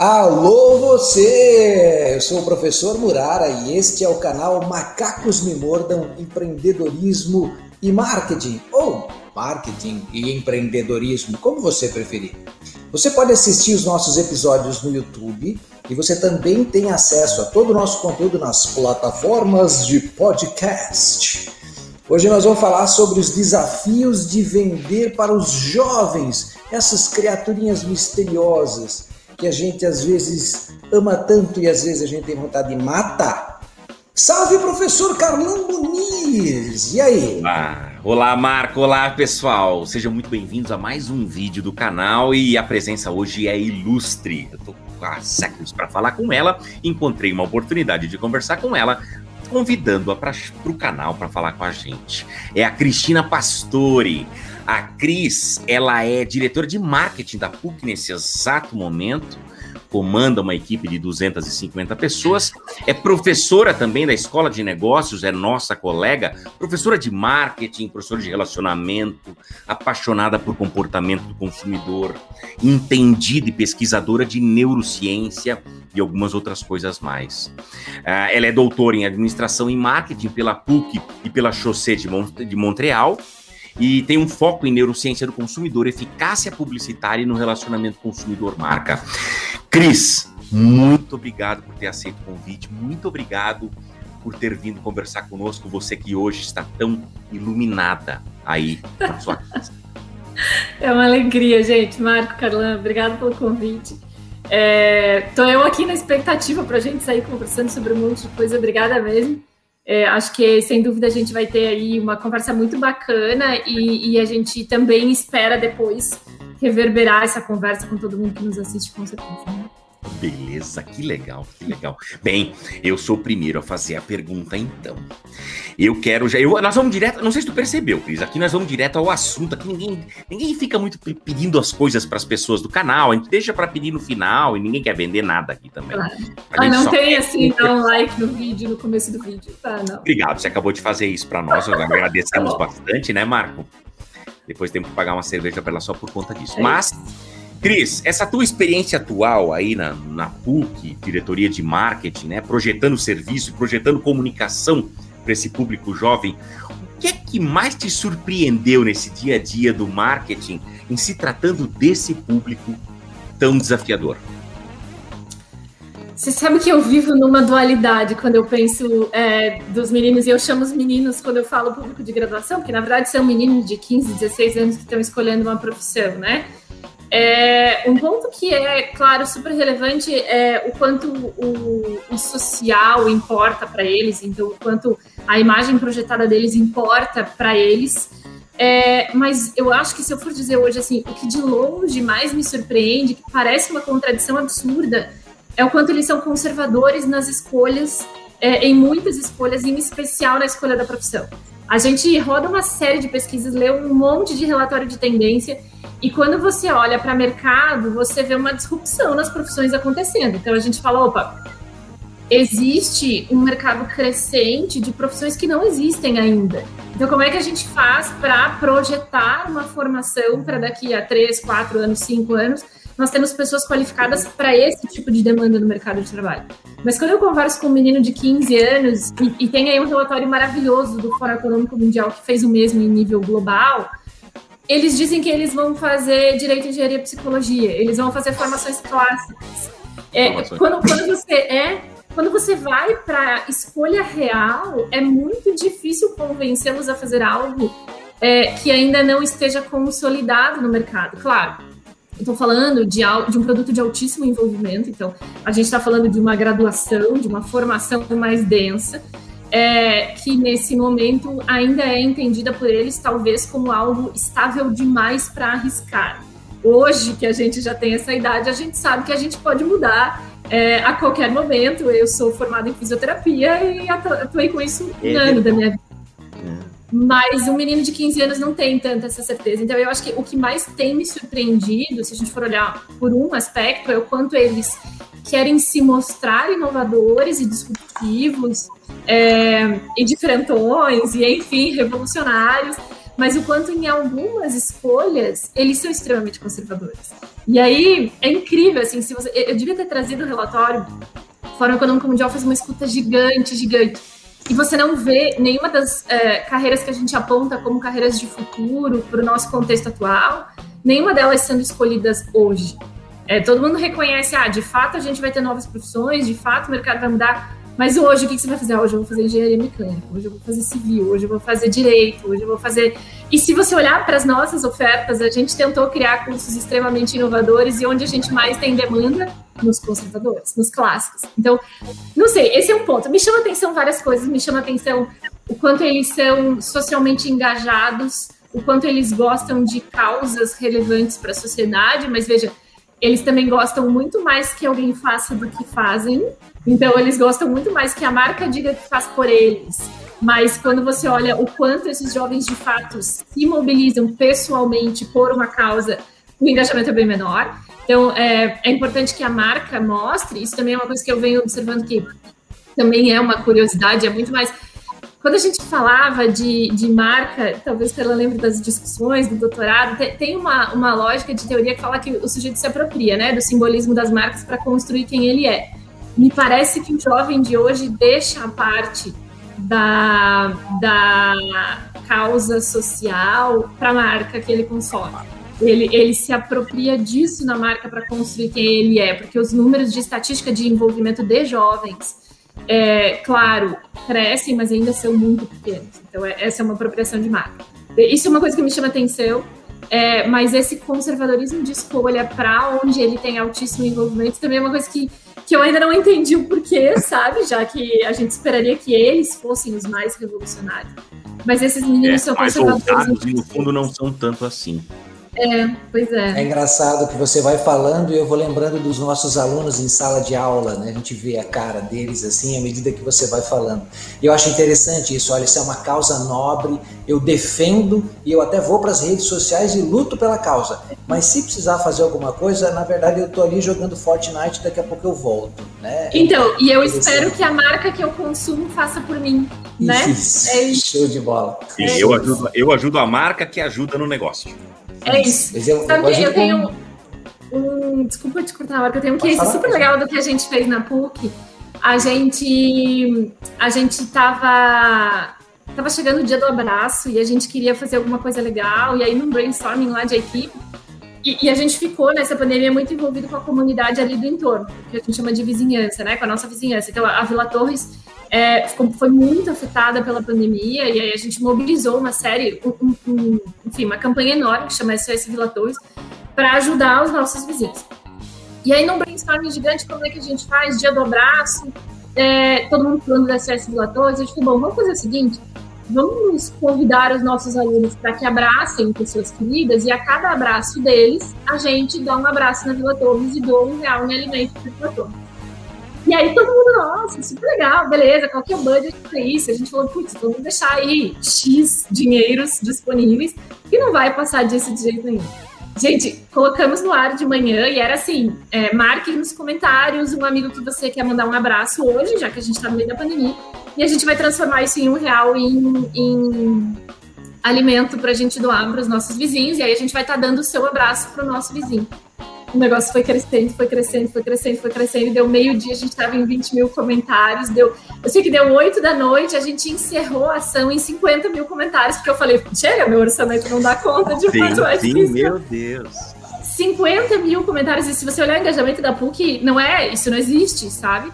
Alô você! Eu sou o professor Murara e este é o canal Macacos Me Mordam Empreendedorismo e Marketing, ou Marketing e Empreendedorismo, como você preferir. Você pode assistir os nossos episódios no YouTube e você também tem acesso a todo o nosso conteúdo nas plataformas de podcast. Hoje nós vamos falar sobre os desafios de vender para os jovens, essas criaturinhas misteriosas que a gente às vezes ama tanto e às vezes a gente tem vontade de matar. Salve, professor Carlão Muniz! E aí? Olá, olá Marco, olá pessoal! Sejam muito bem-vindos a mais um vídeo do canal e a presença hoje é ilustre. Eu tô há séculos para falar com ela, encontrei uma oportunidade de conversar com ela, convidando-a para o canal para falar com a gente. É a Cristina Pastore. A Cris, ela é diretora de marketing da PUC nesse exato momento, comanda uma equipe de 250 pessoas, é professora também da Escola de Negócios, é nossa colega, professora de marketing, professora de relacionamento, apaixonada por comportamento do consumidor, entendida e pesquisadora de neurociência e algumas outras coisas mais. Uh, ela é doutora em administração e marketing pela PUC e pela Chaussée de, Mont de Montreal e tem um foco em neurociência do consumidor, eficácia publicitária e no relacionamento consumidor-marca. Cris, muito obrigado por ter aceito o convite, muito obrigado por ter vindo conversar conosco, você que hoje está tão iluminada aí na sua casa. É uma alegria, gente. Marco, Carlan, obrigado pelo convite. É, tô eu aqui na expectativa para a gente sair conversando sobre um monte de coisa. Obrigada mesmo. É, acho que, sem dúvida, a gente vai ter aí uma conversa muito bacana e, e, a gente também espera depois reverberar essa conversa com todo mundo que nos assiste, com certeza. Né? Beleza, que legal, que legal. Bem, eu sou o primeiro a fazer a pergunta então. Eu quero já. Eu, nós vamos direto. Não sei se tu percebeu, Cris. Aqui nós vamos direto ao assunto. Aqui ninguém, ninguém fica muito pedindo as coisas para as pessoas do canal. A gente deixa para pedir no final e ninguém quer vender nada aqui também. Claro. Ah, não tem assim, dar um like no vídeo, no começo do vídeo. Tá, não. Obrigado, você acabou de fazer isso para nós. Nós agradecemos bastante, né, Marco? Depois temos que pagar uma cerveja para ela só por conta disso. É Mas. Cris, essa tua experiência atual aí na, na PUC, diretoria de marketing, né, projetando serviço, projetando comunicação para esse público jovem, o que é que mais te surpreendeu nesse dia a dia do marketing em se tratando desse público tão desafiador? Você sabe que eu vivo numa dualidade quando eu penso é, dos meninos, e eu chamo os meninos quando eu falo público de graduação, porque na verdade são meninos de 15, 16 anos que estão escolhendo uma profissão, né? É, um ponto que é, claro, super relevante é o quanto o, o social importa para eles, então o quanto a imagem projetada deles importa para eles. É, mas eu acho que se eu for dizer hoje assim, o que de longe mais me surpreende, que parece uma contradição absurda, é o quanto eles são conservadores nas escolhas, é, em muitas escolhas, em especial na escolha da profissão. A gente roda uma série de pesquisas, lê um monte de relatório de tendência e quando você olha para mercado, você vê uma disrupção nas profissões acontecendo. Então a gente fala, opa, existe um mercado crescente de profissões que não existem ainda. Então, como é que a gente faz para projetar uma formação para daqui a três, quatro anos, cinco anos? Nós temos pessoas qualificadas para esse tipo de demanda no mercado de trabalho. Mas quando eu converso com um menino de 15 anos, e, e tem aí um relatório maravilhoso do Fórum Econômico Mundial que fez o mesmo em nível global, eles dizem que eles vão fazer direito, engenharia e psicologia, eles vão fazer formações clássicas. É, quando, quando você é quando você vai para escolha real, é muito difícil convencê-los a fazer algo é, que ainda não esteja consolidado no mercado. Claro, estou falando de, de, um produto de altíssimo envolvimento, então a gente está falando de uma graduação, de uma formação mais densa, é, que nesse momento ainda é entendida por eles talvez como algo estável demais para arriscar. Hoje, que a gente já tem essa idade, a gente sabe que a gente pode mudar é, a qualquer momento. Eu sou formada em fisioterapia e atuei com isso um ano da minha vida. É. Mas um menino de 15 anos não tem tanta essa certeza. Então, eu acho que o que mais tem me surpreendido, se a gente for olhar por um aspecto, é o quanto eles querem se mostrar inovadores e disruptivos é, e diferentões, e enfim, revolucionários, mas o quanto em algumas escolhas eles são extremamente conservadores. E aí é incrível, assim, se você. Eu devia ter trazido o relatório. O Fórum Econômico Mundial fez uma escuta gigante, gigante. E você não vê nenhuma das é, carreiras que a gente aponta como carreiras de futuro para o nosso contexto atual, nenhuma delas sendo escolhidas hoje. É, todo mundo reconhece, ah, de fato a gente vai ter novas profissões, de fato o mercado vai mudar, mas hoje, o que, você vai fazer? Hoje eu vou fazer engenharia mecânica, hoje eu vou fazer civil, hoje eu vou fazer direito, hoje eu vou fazer. E se você olhar para as nossas ofertas, a gente tentou criar cursos extremamente inovadores e onde a gente mais tem demanda? Nos conservadores, nos clássicos. Então, não sei, esse é um ponto. Me chama atenção várias coisas, me chama atenção o quanto eles são socialmente engajados, o quanto eles gostam de causas relevantes para a sociedade, mas veja, eles também gostam muito mais que alguém faça do que fazem. Então, eles gostam muito mais que a marca diga que faz por eles. Mas quando você olha o quanto esses jovens de fato se mobilizam pessoalmente por uma causa, o engajamento é bem menor. Então, é, é importante que a marca mostre. Isso também é uma coisa que eu venho observando que também é uma curiosidade, é muito mais quando a gente falava de, de marca, talvez ela lembre das discussões do doutorado, tem, uma, uma lógica de teoria que fala que o sujeito se apropria né, do simbolismo das marcas para construir quem ele é. Me parece que o jovem de hoje deixa a parte da, da causa social para a marca que ele consome. Ele, ele se apropria disso na marca para construir quem ele é, porque os números de estatística de envolvimento de jovens é, claro, crescem, mas ainda são muito pequenos. Então, é, essa é uma apropriação de marca. Isso é uma coisa que me chama atenção, é, mas esse conservadorismo de escolha para onde ele tem altíssimo envolvimento também é uma coisa que, que eu ainda não entendi o porquê, sabe? Já que a gente esperaria que eles fossem os mais revolucionários. Mas esses meninos é, são conservadores. E no fundo não são tanto assim. É, pois é. É engraçado que você vai falando e eu vou lembrando dos nossos alunos em sala de aula, né? A gente vê a cara deles assim à medida que você vai falando. E eu acho interessante isso. Olha, isso é uma causa nobre, eu defendo e eu até vou para as redes sociais e luto pela causa. Mas se precisar fazer alguma coisa, na verdade eu tô ali jogando Fortnite, daqui a pouco eu volto, né? Então, e eu espero que a marca que eu consumo faça por mim, né? Isso, é isso. Show de bola. É eu, ajudo, eu ajudo a marca que ajuda no negócio. É isso. Eu, Sabe que eu tenho um. Desculpa te cortar agora, que eu tenho um case falar, super legal do que a gente fez na PUC. A gente. A gente tava. Tava chegando o dia do abraço e a gente queria fazer alguma coisa legal. E aí, num brainstorming lá de equipe, e, e, a gente ficou nessa pandemia muito envolvido com a comunidade ali do entorno, que a gente chama de vizinhança, né? Com a nossa vizinhança. Então, a Vila Torres é, foi muito afetada pela pandemia e aí a gente mobilizou uma série, um, um, enfim, uma campanha enorme que chama SOS Vila Torres para ajudar os nossos vizinhos. E aí, num brainstorming gigante, como é que a gente faz? Dia do abraço, é, todo mundo falando da SOS Vila Torres. Gente falou, bom, vamos fazer o seguinte, vamos convidar os nossos alunos para que abracem pessoas queridas e a cada abraço deles, a gente dá um abraço na Vila Torres e dou um real em alimento para Vila Torres. E aí todo mundo, nossa, super legal, beleza, qual que é o budget para isso? A gente falou, putz, vamos deixar aí X dinheiros disponíveis e não vai passar disso de jeito nenhum. Gente, colocamos no ar de manhã e era assim: é, marque nos comentários um amigo que você quer mandar um abraço hoje, já que a gente está no meio da pandemia, e a gente vai transformar isso em um real em, em alimento para a gente doar para os nossos vizinhos, e aí a gente vai estar tá dando o seu abraço para o nosso vizinho o negócio foi crescendo, foi crescendo, foi crescendo, foi crescendo. Deu meio-dia, a gente estava em 20 mil comentários. Deu, eu sei que deu 8 da noite, a gente encerrou a ação em 50 mil comentários, porque eu falei, chega, meu orçamento não dá conta de quanto é sim, meu Deus. 50 mil comentários, e se você olhar o engajamento da PUC, não é, isso não existe, sabe?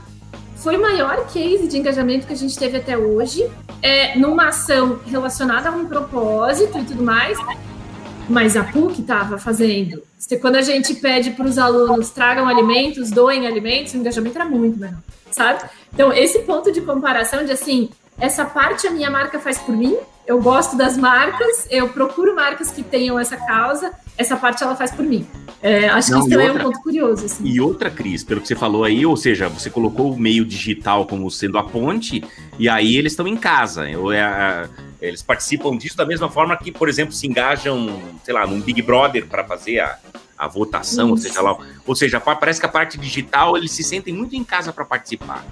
Foi o maior case de engajamento que a gente teve até hoje, é, numa ação relacionada a um propósito e tudo mais, mas a PUC estava fazendo. Quando a gente pede para os alunos tragam alimentos, doem alimentos, o engajamento era muito menor, sabe? Então, esse ponto de comparação de assim, essa parte a minha marca faz por mim, eu gosto das marcas, eu procuro marcas que tenham essa causa, essa parte ela faz por mim. É, acho Não, que isso também outra, é um ponto curioso. Assim. E outra, Cris, pelo que você falou aí, ou seja, você colocou o meio digital como sendo a ponte, e aí eles estão em casa. Ou é, eles participam disso da mesma forma que, por exemplo, se engajam, sei lá, num Big Brother para fazer a, a votação, ou seja lá. Ou seja, parece que a parte digital eles se sentem muito em casa para participar.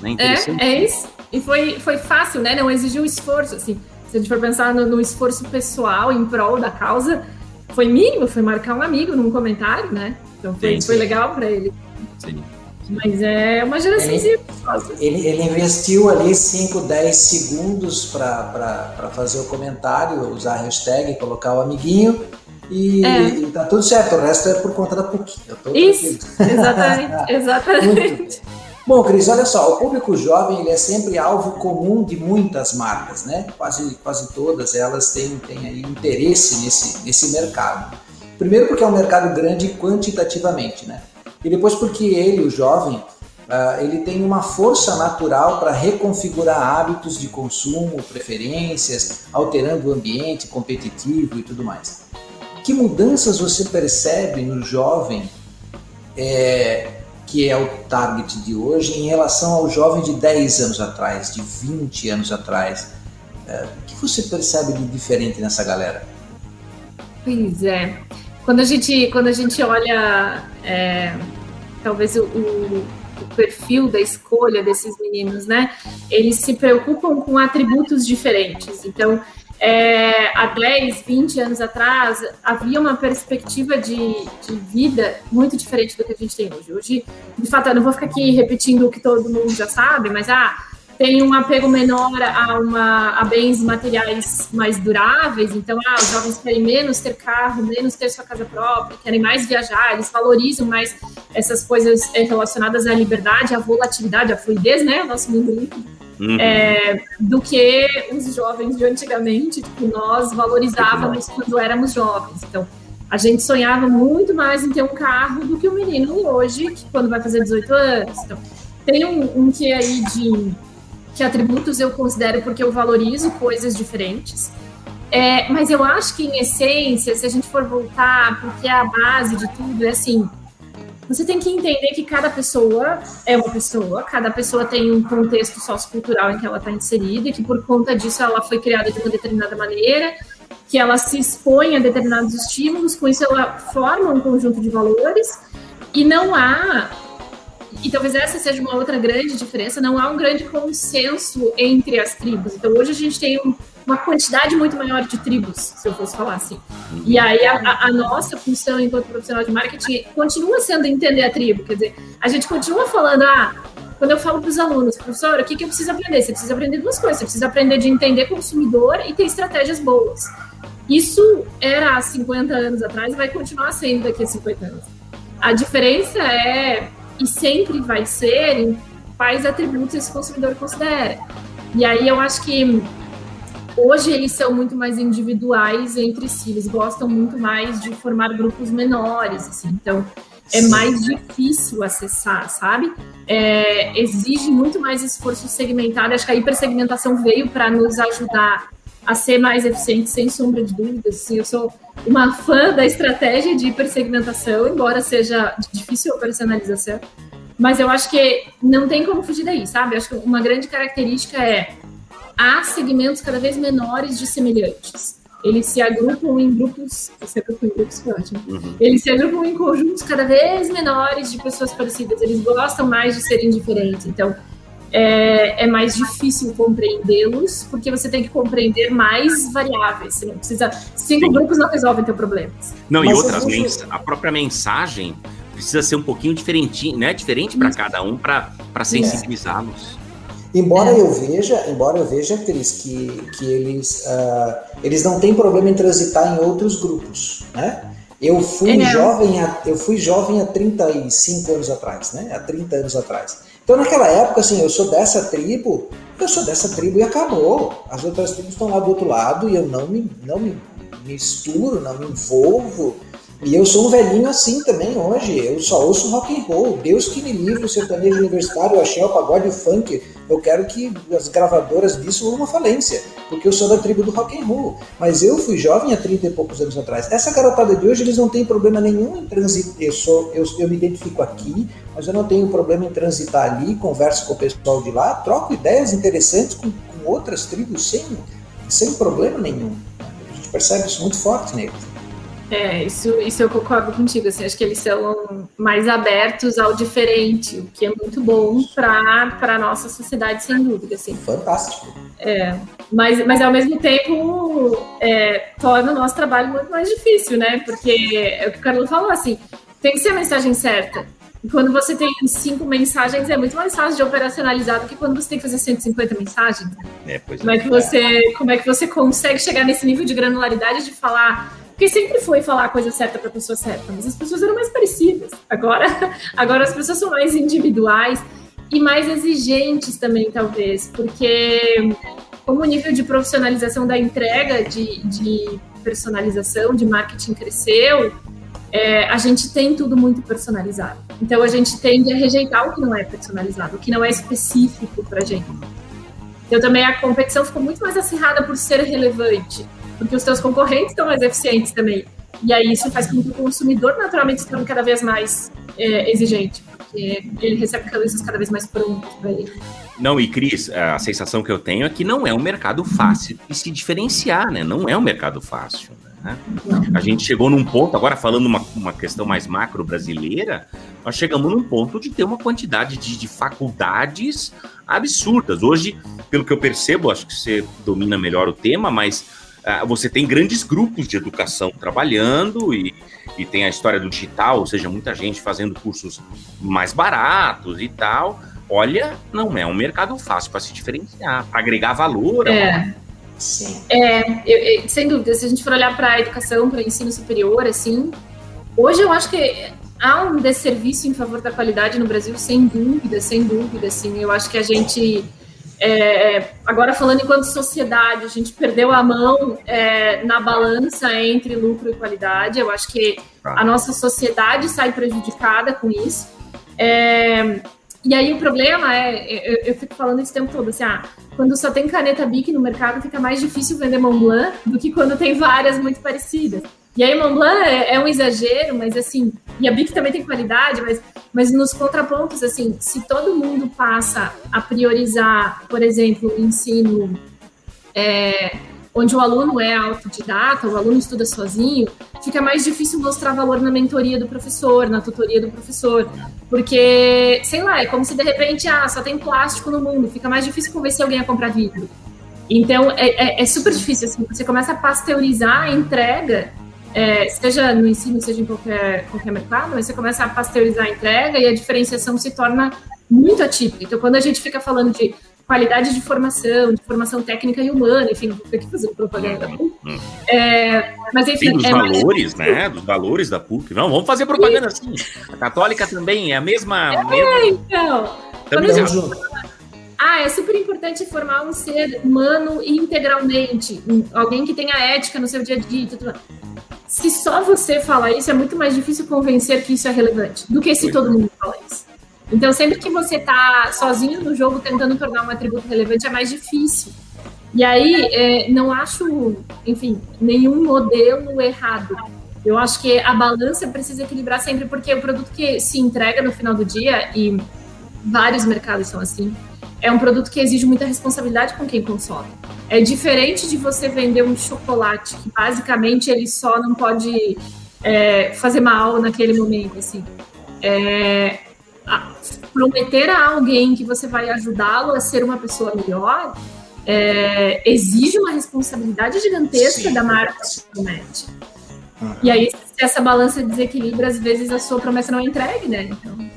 Né? É, é isso. E foi, foi fácil, né? Não exigiu esforço, assim. Se a gente for pensar no, no esforço pessoal em prol da causa, foi mínimo, foi marcar um amigo num comentário, né? Então foi, sim, sim. foi legal para ele. Sim. Mas é uma geração ele, ele, ele, investiu ali 5, 10 segundos para fazer o comentário, usar a hashtag, colocar o amiguinho e, é. e tá tudo certo. O resto é por conta da PUC. Isso, exatamente, exatamente. Bom, Cris, olha só, o público jovem ele é sempre alvo comum de muitas marcas, né? Quase, quase todas elas têm, têm aí interesse nesse, nesse mercado. Primeiro porque é um mercado grande quantitativamente, né? E depois porque ele, o jovem, uh, ele tem uma força natural para reconfigurar hábitos de consumo, preferências, alterando o ambiente competitivo e tudo mais. Que mudanças você percebe no jovem, é, que é o target de hoje, em relação ao jovem de 10 anos atrás, de 20 anos atrás? É, o que você percebe de diferente nessa galera? Pois é. Quando a gente, quando a gente olha, é, talvez o, o, o, perfil da escolha desses meninos, né? Eles se preocupam com atributos diferentes. Então, é, há 10, 20 anos atrás, havia uma perspectiva de, de, vida muito diferente do que a gente tem hoje. Hoje, de fato, eu não vou ficar aqui repetindo o que todo mundo já sabe, mas ah, tem um apego menor a, uma, a bens materiais mais duráveis, então ah, os jovens querem menos ter carro, menos ter sua casa própria, querem mais viajar, eles valorizam mais essas coisas eh, relacionadas à liberdade, à volatilidade, à fluidez, né? O nosso mundo líquido uhum. é, do que os jovens de antigamente, tipo, nós valorizávamos quando éramos jovens. Então, a gente sonhava muito mais em ter um carro do que o um menino hoje, que quando vai fazer 18 anos. Então, tem um, um que aí de que atributos eu considero porque eu valorizo coisas diferentes. É, mas eu acho que, em essência, se a gente for voltar, porque é a base de tudo, é assim, você tem que entender que cada pessoa é uma pessoa, cada pessoa tem um contexto sociocultural em que ela está inserida e que por conta disso ela foi criada de uma determinada maneira, que ela se expõe a determinados estímulos, com isso ela forma um conjunto de valores e não há e talvez essa seja uma outra grande diferença, não há um grande consenso entre as tribos. Então hoje a gente tem um, uma quantidade muito maior de tribos, se eu fosse falar assim. E aí a, a, nossa função enquanto profissional de marketing continua sendo entender a tribo, quer dizer, a gente continua falando, ah, quando eu falo para os alunos, professor, o que, que eu preciso aprender? Você precisa aprender duas coisas, você precisa aprender de entender consumidor e ter estratégias boas. Isso era há 50 anos atrás e vai continuar sendo daqui a 50 anos. A diferença é, e sempre vai ser, em quais atributos esse consumidor considera. E aí eu acho que Hoje eles são muito mais individuais entre si, eles gostam muito mais de formar grupos menores, assim, então é mais difícil acessar, sabe? É, exige muito mais esforço segmentado. Acho que a hipersegmentação veio para nos ajudar a ser mais eficiente, sem sombra de dúvidas. Assim, eu sou uma fã da estratégia de hipersegmentação, embora seja difícil a operacionalização. Mas eu acho que não tem como fugir daí, sabe? Acho que uma grande característica é há segmentos cada vez menores de semelhantes. Eles se agrupam em grupos, se agrupam em grupos, ótimo. Uhum. Eles se agrupam em conjuntos cada vez menores de pessoas parecidas. Eles gostam mais de serem diferentes. Então, é, é mais difícil compreendê-los, porque você tem que compreender mais variáveis. Você não precisa. Cinco Sim. grupos não resolvem teu problema. Não, Mas e outras, gente... a própria mensagem precisa ser um pouquinho diferente, né? Diferente para cada um, para sensibilizá-los. Embora é. eu veja, embora eu veja, Cris, que, que eles, uh, eles não têm problema em transitar em outros grupos, né? Eu fui, é. jovem há, eu fui jovem há 35 anos atrás, né? Há 30 anos atrás. Então, naquela época, assim, eu sou dessa tribo, eu sou dessa tribo e acabou. As outras tribos estão lá do outro lado e eu não me, não me misturo, não me envolvo. E eu sou um velhinho assim também hoje. Eu só ouço rock and roll. Deus que me livre o sertanejo universitário, o axé, o pagode, o funk. Eu quero que as gravadoras disso uma falência, porque eu sou da tribo do rock and roll. Mas eu fui jovem há 30 e poucos anos atrás. Essa garotada de hoje, eles não têm problema nenhum em transitar. Eu, sou, eu, eu me identifico aqui, mas eu não tenho problema em transitar ali, converso com o pessoal de lá, troco ideias interessantes com, com outras tribos sem, sem problema nenhum. A gente percebe isso muito forte neles. É, isso, isso eu concordo contigo. Assim, acho que eles são mais abertos ao diferente, o que é muito bom para a nossa sociedade, sem dúvida. Assim. Fantástico. É, mas, mas ao mesmo tempo é, torna o nosso trabalho muito mais difícil, né? Porque é o que o Carlos falou, assim, tem que ser a mensagem certa. E quando você tem cinco mensagens, é muito mais fácil de operacionalizar do que quando você tem que fazer 150 mensagens. É, pois como, é. é que você, como é que você consegue chegar nesse nível de granularidade de falar porque sempre foi falar a coisa certa para a pessoa certa, mas as pessoas eram mais parecidas. Agora, agora as pessoas são mais individuais e mais exigentes também, talvez, porque como o nível de profissionalização da entrega, de, de personalização, de marketing cresceu, é, a gente tem tudo muito personalizado. Então a gente tende a rejeitar o que não é personalizado, o que não é específico para a gente. Então também a competição ficou muito mais acirrada por ser relevante porque os seus concorrentes estão mais eficientes também. E aí isso faz com que o consumidor naturalmente se torne cada vez mais é, exigente, porque ele recebe coisas cada vez mais prontas para ele. Não, e Cris, a sensação que eu tenho é que não é um mercado fácil de se diferenciar, né? Não é um mercado fácil. Né? A gente chegou num ponto, agora falando uma, uma questão mais macro brasileira, nós chegamos num ponto de ter uma quantidade de, de faculdades absurdas. Hoje, pelo que eu percebo, acho que você domina melhor o tema, mas você tem grandes grupos de educação trabalhando e, e tem a história do digital, ou seja, muita gente fazendo cursos mais baratos e tal. Olha, não é um mercado fácil para se diferenciar, para agregar valor. É. Sim. É, eu, eu, sem dúvida, se a gente for olhar para a educação, para o ensino superior, assim, hoje eu acho que há um desserviço em favor da qualidade no Brasil, sem dúvida, sem dúvida, assim, eu acho que a gente é, agora, falando enquanto sociedade, a gente perdeu a mão é, na balança entre lucro e qualidade. Eu acho que a nossa sociedade sai prejudicada com isso. É, e aí o problema é, eu, eu, fico falando esse tempo todo, assim, ah, quando só tem caneta Bic no mercado, fica mais difícil vender Montblanc do que quando tem várias muito parecidas. E aí Montblanc é, é um exagero, mas assim, e a Bic também tem qualidade, mas, mas nos contrapontos, assim, se todo mundo passa a priorizar, por exemplo, o ensino é, onde o aluno é autodidata, o aluno estuda sozinho, fica mais difícil mostrar valor na mentoria do professor, na tutoria do professor, porque, sei lá, é como se de repente, ah, só tem plástico no mundo, fica mais difícil convencer alguém a comprar vidro. Então, é, é, é super difícil, assim, você começa a pasteurizar a entrega é, seja no ensino, seja em qualquer, qualquer mercado, mas você começa a pasteurizar a entrega e a diferenciação se torna muito atípica. Então, quando a gente fica falando de qualidade de formação, de formação técnica e humana, enfim, vou aqui fazendo propaganda. Hum, hum. É, mas enfim, Sim, dos é valores, mais... né? Dos valores da PUC. Não, vamos fazer propaganda assim. A católica também é a mesma. É, mesma... então. Também ah, é super importante formar um ser humano integralmente, alguém que tenha ética no seu dia a dia. Tudo se só você falar isso, é muito mais difícil convencer que isso é relevante do que se todo mundo falar isso. Então, sempre que você está sozinho no jogo tentando tornar um atributo relevante, é mais difícil. E aí, é, não acho, enfim, nenhum modelo errado. Eu acho que a balança precisa equilibrar sempre, porque o produto que se entrega no final do dia, e vários mercados são assim, é um produto que exige muita responsabilidade com quem consome. É diferente de você vender um chocolate, que basicamente ele só não pode é, fazer mal naquele momento, assim. É, a, prometer a alguém que você vai ajudá-lo a ser uma pessoa melhor é, exige uma responsabilidade gigantesca Sim, da marca que promete. Uhum. E aí, se essa balança desequilibra, às vezes a sua promessa não é entregue, né? Então,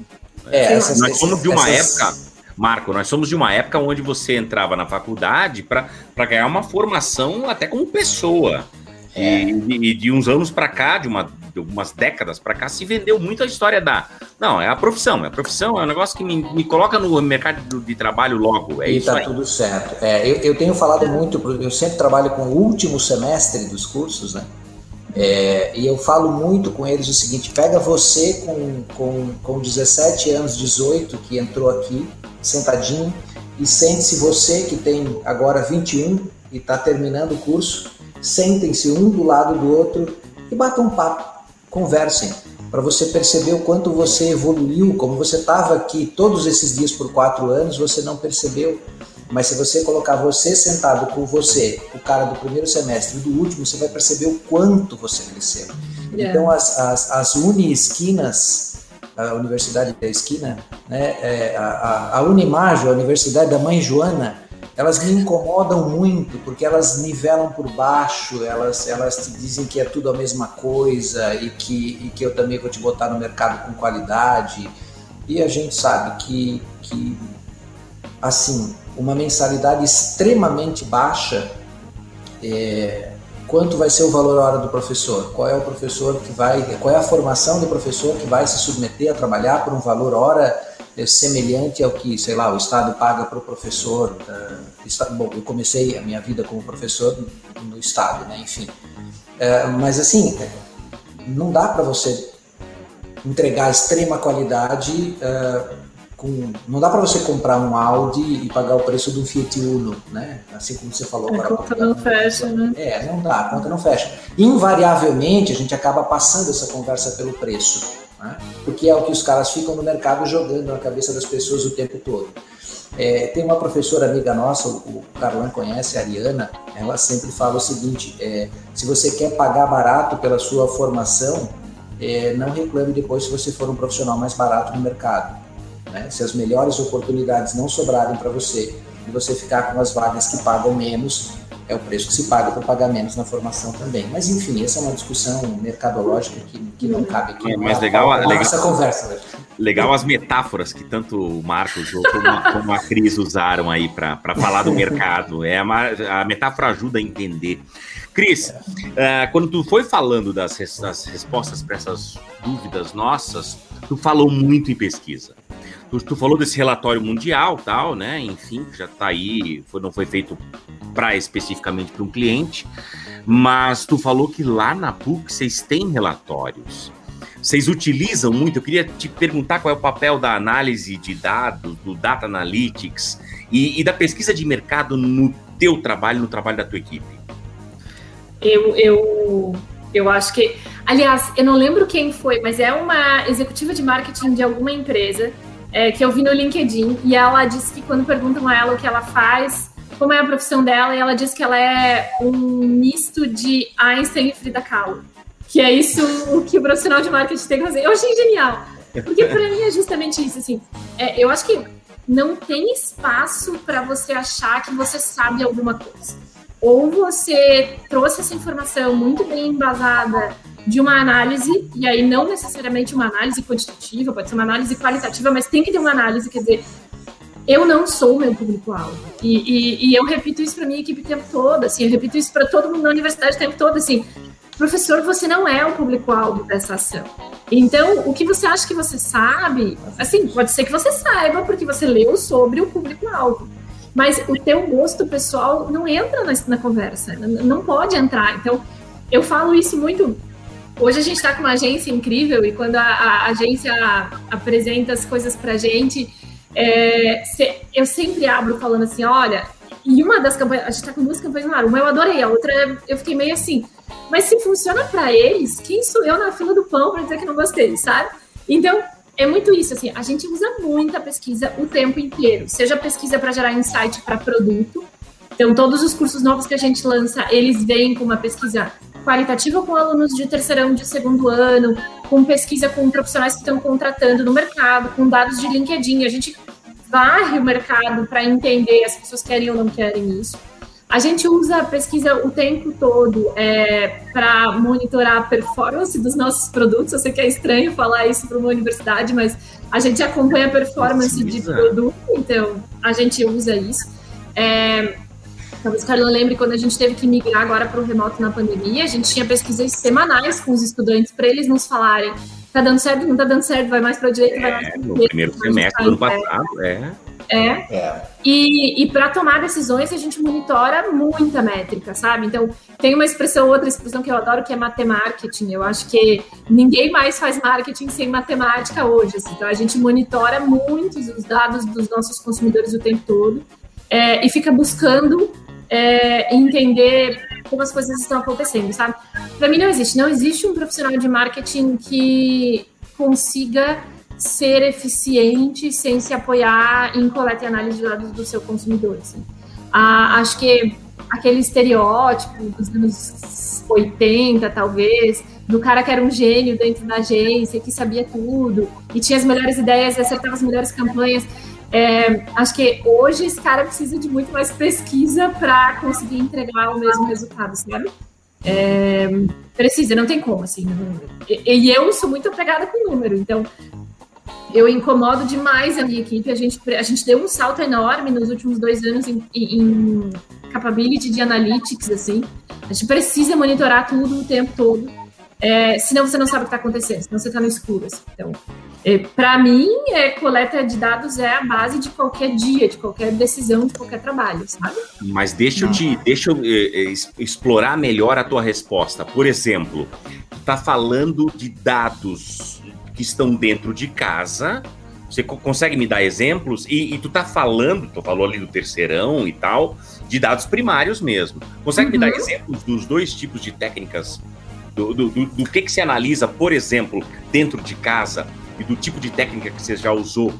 é, essas, nós somos de uma essas... época Marco, nós somos de uma época onde você entrava na faculdade para ganhar uma formação até como pessoa. É. E, de, de, uns anos para cá, de, uma, de algumas décadas para cá, se vendeu muito a história da. Não, é a profissão. É a profissão, é um negócio que me, me coloca no mercado de trabalho logo. É e isso tá aí. tudo certo. É, eu, eu tenho falado muito, eu sempre trabalho com o último semestre dos cursos, né? É, e eu falo muito com eles o seguinte: pega você com, com, com 17 anos, 18, que entrou aqui, sentadinho, e sente-se você que tem agora 21 e está terminando o curso, sentem-se um do lado do outro e batam um papo, conversem, para você perceber o quanto você evoluiu, como você estava aqui todos esses dias por quatro anos, você não percebeu mas se você colocar você sentado com você, o cara do primeiro semestre e do último, você vai perceber o quanto você cresceu. Yeah. Então, as, as, as uni-esquinas, a Universidade da Esquina, né, é, a, a Unimajo, a Universidade da Mãe Joana, elas me incomodam muito porque elas nivelam por baixo, elas, elas te dizem que é tudo a mesma coisa e que, e que eu também vou te botar no mercado com qualidade. E a gente sabe que, que assim, uma mensalidade extremamente baixa, é, quanto vai ser o valor hora do professor? Qual é o professor que vai, qual é a formação do professor que vai se submeter a trabalhar por um valor hora é, semelhante ao que, sei lá, o Estado paga para o professor? Uh, bom, eu comecei a minha vida como professor no Estado, né? Enfim, uh, mas assim, não dá para você entregar extrema qualidade com, não dá para você comprar um Audi e pagar o preço do Fiat Uno, né? Assim como você falou. A conta não fecha, né? É, não dá, a conta não fecha. Invariavelmente a gente acaba passando essa conversa pelo preço, né? porque é o que os caras ficam no mercado jogando na cabeça das pessoas o tempo todo. É, tem uma professora amiga nossa, o Carlão conhece, a Ariana, ela sempre fala o seguinte: é, se você quer pagar barato pela sua formação, é, não reclame depois se você for um profissional mais barato no mercado. Né? Se as melhores oportunidades não sobrarem para você e você ficar com as vagas que pagam menos, é o preço que se paga para pagar menos na formação também. Mas enfim, essa é uma discussão mercadológica que, que não cabe aqui. É, mas legal, legal essa conversa. Né? Legal as metáforas que tanto o Marcos ou como, a, como a Cris usaram aí para falar do mercado. É uma, a metáfora ajuda a entender. Cris, uh, quando tu foi falando das, das respostas para essas dúvidas nossas, tu falou muito em pesquisa. Tu, tu, falou desse relatório mundial, tal, né? Enfim, já está aí, foi, não foi feito para especificamente para um cliente, mas tu falou que lá na PUC vocês têm relatórios. Vocês utilizam muito. Eu queria te perguntar qual é o papel da análise de dados, do data analytics e, e da pesquisa de mercado no teu trabalho, no trabalho da tua equipe. Eu, eu, eu acho que, aliás, eu não lembro quem foi, mas é uma executiva de marketing de alguma empresa é, que eu vi no LinkedIn, e ela disse que quando perguntam a ela o que ela faz, como é a profissão dela, e ela diz que ela é um misto de Einstein e Frida Kahlo. Que é isso o que o profissional de marketing tem que fazer. Eu achei genial. Porque para mim é justamente isso, assim. É, eu acho que não tem espaço para você achar que você sabe alguma coisa. Ou você trouxe essa informação muito bem embasada de uma análise, e aí não necessariamente uma análise quantitativa, pode ser uma análise qualitativa, mas tem que ter uma análise, quer dizer, eu não sou meu público-alvo. E, e, e, eu repito isso para minha equipe o tempo todo, assim, eu repito isso para todo mundo na universidade o tempo todo, assim, professor, você não é o público-alvo dessa ação. Então, o que você acha que você sabe, assim, pode ser que você saiba porque você leu sobre o público-alvo. Mas o teu gosto pessoal não entra na, na conversa, não pode entrar. Então, eu falo isso muito Hoje a gente está com uma agência incrível e quando a, a agência apresenta as coisas para gente, é, se, eu sempre abro falando assim, olha, e uma das campanhas, a gente está com duas campanhas no ar, uma eu adorei, a outra eu fiquei meio assim, mas se funciona para eles, quem sou eu na fila do pão para dizer que não gostei, sabe? Então, é muito isso, assim, a gente usa muita pesquisa o tempo inteiro, seja pesquisa para gerar insight para produto, então todos os cursos novos que a gente lança, eles vêm com uma pesquisa qualitativa com alunos de terceirão, de segundo ano, com pesquisa com profissionais que estão contratando no mercado, com dados de LinkedIn. A gente varre o mercado para entender as pessoas querem ou não querem isso. A gente usa a pesquisa o tempo todo é, para monitorar a performance dos nossos produtos. Eu sei que é estranho falar isso para uma universidade, mas a gente acompanha a performance de produto, então a gente usa isso. É, Talvez o Carlos lembre quando a gente teve que migrar agora para o remoto na pandemia, a gente tinha pesquisas semanais com os estudantes para eles nos falarem tá dando certo, não tá dando certo, vai mais para direita, é, vai mais para direita. No primeiro semestre do ano passado, é. É. é. E, e para tomar decisões a gente monitora muita métrica, sabe? Então, tem uma expressão, outra expressão que eu adoro, que é matemarketing. Eu acho que ninguém mais faz marketing sem matemática hoje. Assim. Então, a gente monitora muitos os dados dos nossos consumidores o tempo todo é, e fica buscando é, entender como as coisas estão acontecendo, sabe? Para mim não existe, não existe um profissional de marketing que consiga ser eficiente sem se apoiar em coleta e análise de dados do seu consumidor. Assim. Ah, acho que aquele estereótipo dos anos 80, talvez, do cara que era um gênio dentro da agência, que sabia tudo, e tinha as melhores ideias, acertava as melhores campanhas. É, acho que hoje esse cara precisa de muito mais pesquisa para conseguir entregar o mesmo resultado, sabe? É, precisa, não tem como, assim. E, e, eu sou muito apegada com o número, então eu incomodo demais a minha equipe. A gente, a gente deu um salto enorme nos últimos dois anos em, em capability de analytics, assim. A gente precisa monitorar tudo o tempo todo. É, senão você não sabe o que está acontecendo, senão você está no escuro. Assim. Então, é, para mim, é, coleta de dados é a base de qualquer dia, de qualquer decisão, de qualquer trabalho, sabe? Mas deixa eu te deixa eu, é, é explorar melhor a tua resposta. Por exemplo, tu tá falando de dados que estão dentro de casa. Você consegue me dar exemplos? E, e tu tá falando, tu falou ali do terceirão e tal, de dados primários mesmo. Consegue uhum. me dar uhum. exemplos dos dois tipos de técnicas do, do, do, do que, que se analisa, por exemplo, dentro de casa e do tipo de técnica que você já usou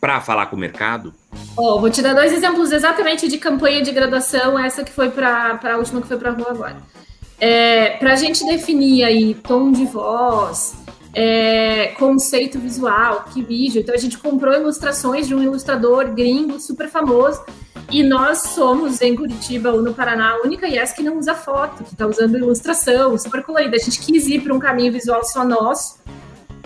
para falar com o mercado? Oh, vou te dar dois exemplos exatamente de campanha de graduação, essa que foi para a última que foi para a rua agora. É, para a gente definir aí tom de voz, é, conceito visual, que vídeo. Então a gente comprou ilustrações de um ilustrador gringo super famoso e nós somos, em Curitiba ou no Paraná, a única Yes que não usa foto, que está usando ilustração, super colorida. A gente quis ir para um caminho visual só nosso.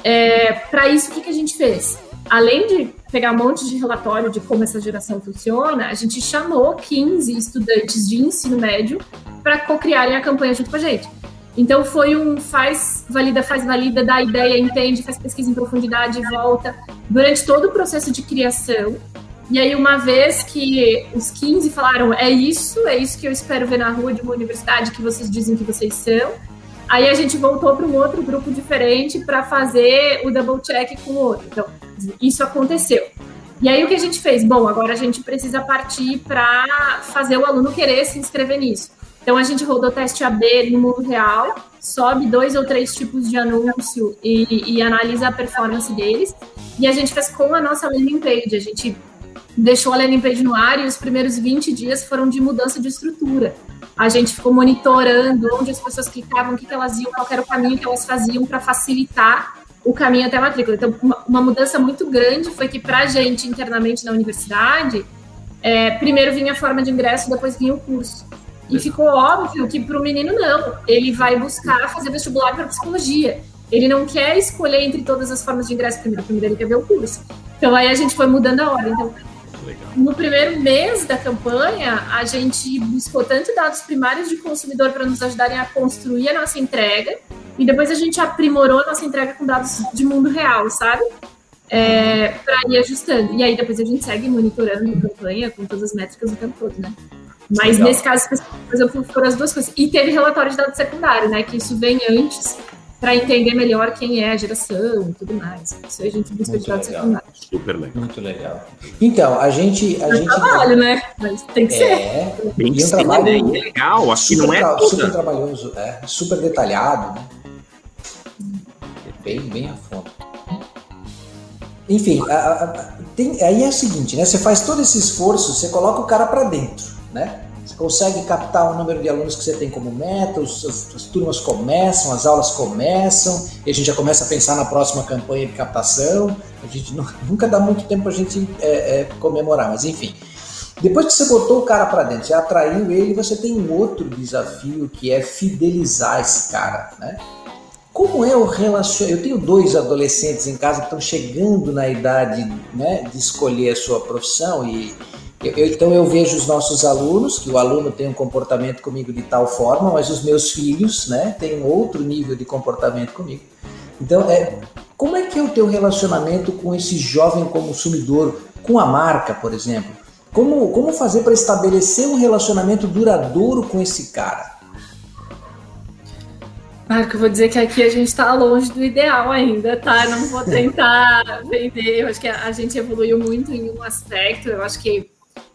É, para isso, o que, que a gente fez? Além de pegar um monte de relatório de como essa geração funciona, a gente chamou 15 estudantes de ensino médio para co-criarem a campanha junto com a gente. Então foi um faz, valida, faz, valida, dá ideia, entende, faz pesquisa em profundidade, volta, durante todo o processo de criação. E aí, uma vez que os 15 falaram, é isso, é isso que eu espero ver na rua de uma universidade que vocês dizem que vocês são, aí a gente voltou para um outro grupo diferente para fazer o double check com o outro. Então, isso aconteceu. E aí, o que a gente fez? Bom, agora a gente precisa partir para fazer o aluno querer se inscrever nisso. Então, a gente rodou teste AB no mundo real, sobe dois ou três tipos de anúncio e, e analisa a performance deles. E a gente fez com a nossa landing page. A gente deixou a landing page no ar e os primeiros 20 dias foram de mudança de estrutura. A gente ficou monitorando onde as pessoas clicavam, o que, que elas iam, qual era o caminho que elas faziam para facilitar o caminho até a matrícula. Então, uma, uma mudança muito grande foi que, para a gente, internamente na universidade, é, primeiro vinha a forma de ingresso, depois vinha o curso. E ficou óbvio que para o menino, não. Ele vai buscar fazer vestibular para psicologia. Ele não quer escolher entre todas as formas de ingresso primeiro. Primeiro ele quer ver o curso. Então, aí a gente foi mudando a ordem. Então, Legal. No primeiro mês da campanha, a gente buscou tanto dados primários de consumidor para nos ajudarem a construir a nossa entrega, e depois a gente aprimorou a nossa entrega com dados de mundo real, sabe? É, para ir ajustando. E aí depois a gente segue monitorando a campanha com todas as métricas o tempo todo, né? Mas Legal. nesse caso, por exemplo, foram as duas coisas. E teve relatório de dados secundário, né? Que isso vem antes para entender melhor quem é a geração e tudo mais. Isso aí a gente busca de dados secundários. Super legal. Muito legal. Então, a gente. A é gente... trabalho, né? Mas tem que é, ser. Tem que um ser, trabalho né? É legal, acho que não é. Tra super trabalhoso, é, super detalhado, né? Bem, bem a fundo. Enfim, a, a, tem, aí é o seguinte, né? Você faz todo esse esforço, você coloca o cara para dentro, né? Você consegue captar o número de alunos que você tem como meta, as, as, turmas começam, as aulas começam, e a gente já começa a pensar na próxima campanha de captação. A gente não, nunca dá muito tempo para a gente é, é, comemorar, mas enfim. Depois que você botou o cara para dentro, você atraiu ele, você tem um outro desafio que é fidelizar esse cara, né? Como é o relacionamento? Eu tenho dois adolescentes em casa que estão chegando na idade né, de escolher a sua profissão e, eu, então eu vejo os nossos alunos, que o aluno tem um comportamento comigo de tal forma, mas os meus filhos, né, têm outro nível de comportamento comigo. Então, é, como é que é o teu relacionamento com esse jovem consumidor, com a marca, por exemplo? Como, como fazer para estabelecer um relacionamento duradouro com esse cara? Marco, eu vou dizer que aqui a gente está longe do ideal ainda, tá? Não vou tentar vender. Eu acho que a gente evoluiu muito em um aspecto. Eu acho que